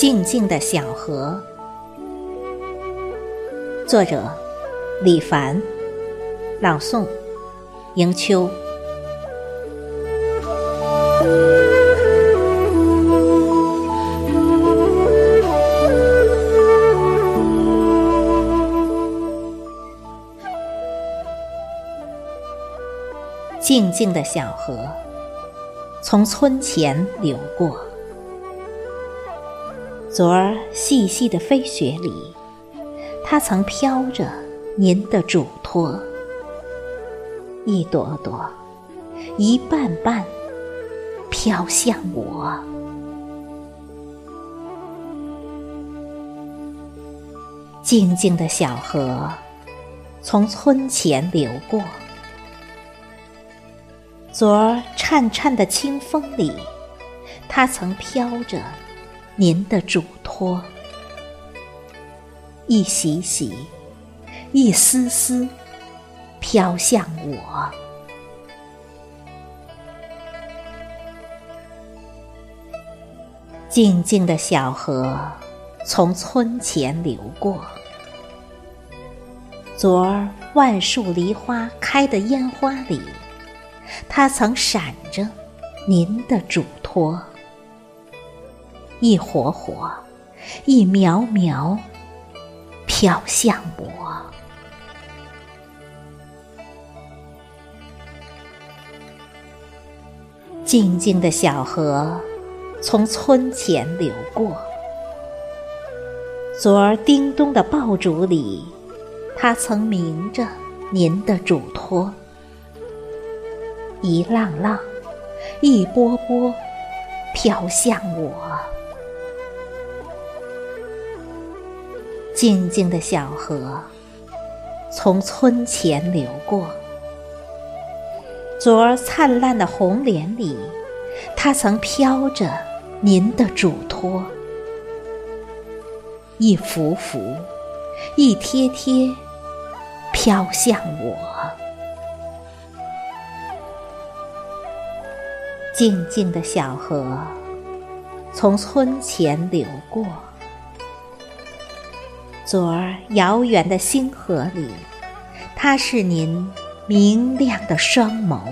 静静的小河，作者李凡，朗诵迎秋。静静的小河，从村前流过。昨儿细细的飞雪里，它曾飘着您的嘱托，一朵朵，一瓣瓣，飘向我。静静的小河，从村前流过。昨儿颤颤的清风里，它曾飘着。您的嘱托，一袭袭，一丝丝，飘向我。静静的小河，从村前流过。昨儿万树梨花开的烟花里，它曾闪着您的嘱托。一火火，一苗苗，飘向我。静静的小河，从村前流过。昨儿叮咚的爆竹里，它曾鸣着您的嘱托。一浪浪，一波波，飘向我。静静的小河，从村前流过。昨儿灿烂的红莲里，它曾飘着您的嘱托。一幅幅，一贴贴，飘向我。静静的小河，从村前流过。昨儿遥远的星河里，它是您明亮的双眸，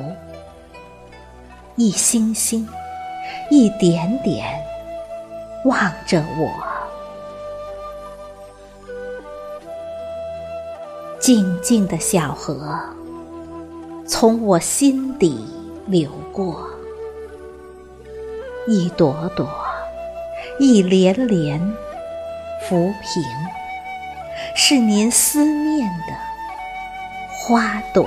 一星星，一点点，望着我。静静的小河，从我心底流过，一朵朵，一帘帘，浮萍。是您思念的花朵。